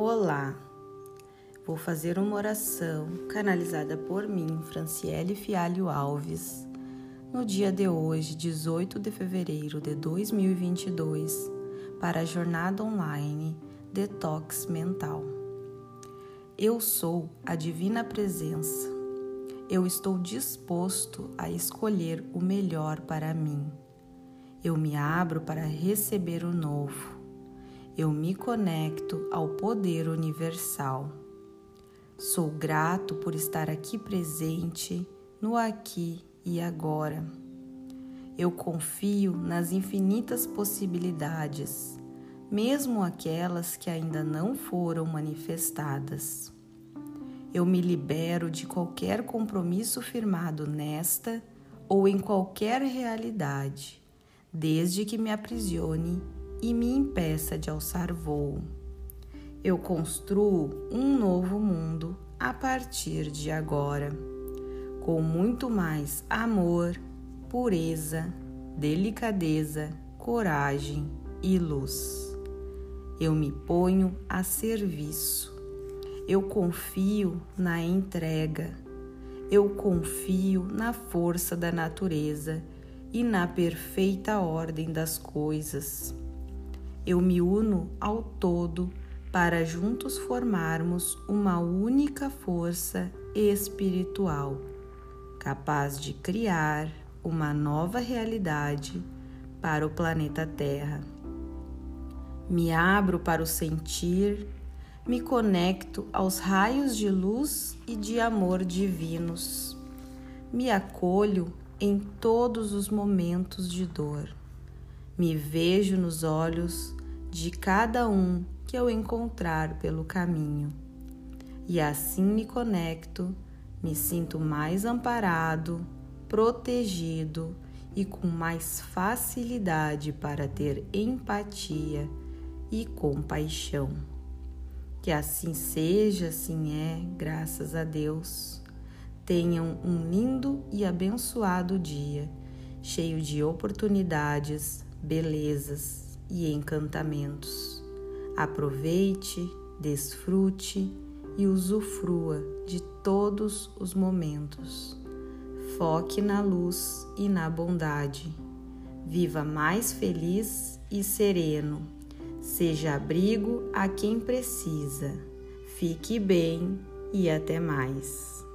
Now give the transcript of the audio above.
Olá! Vou fazer uma oração canalizada por mim, Franciele Fialho Alves, no dia de hoje, 18 de fevereiro de 2022, para a jornada online Detox Mental. Eu sou a Divina Presença. Eu estou disposto a escolher o melhor para mim. Eu me abro para receber o novo eu me conecto ao poder universal. Sou grato por estar aqui presente, no aqui e agora. Eu confio nas infinitas possibilidades, mesmo aquelas que ainda não foram manifestadas. Eu me libero de qualquer compromisso firmado nesta ou em qualquer realidade, desde que me aprisione e me impeça de alçar voo. Eu construo um novo mundo a partir de agora, com muito mais amor, pureza, delicadeza, coragem e luz. Eu me ponho a serviço. Eu confio na entrega. Eu confio na força da natureza e na perfeita ordem das coisas eu me uno ao todo para juntos formarmos uma única força espiritual, capaz de criar uma nova realidade para o planeta Terra. Me abro para o sentir, me conecto aos raios de luz e de amor divinos. Me acolho em todos os momentos de dor. Me vejo nos olhos de cada um que eu encontrar pelo caminho. E assim me conecto, me sinto mais amparado, protegido e com mais facilidade para ter empatia e compaixão. Que assim seja, assim é, graças a Deus. Tenham um lindo e abençoado dia, cheio de oportunidades, belezas, e encantamentos. Aproveite, desfrute e usufrua de todos os momentos. Foque na luz e na bondade. Viva mais feliz e sereno. Seja abrigo a quem precisa. Fique bem e até mais.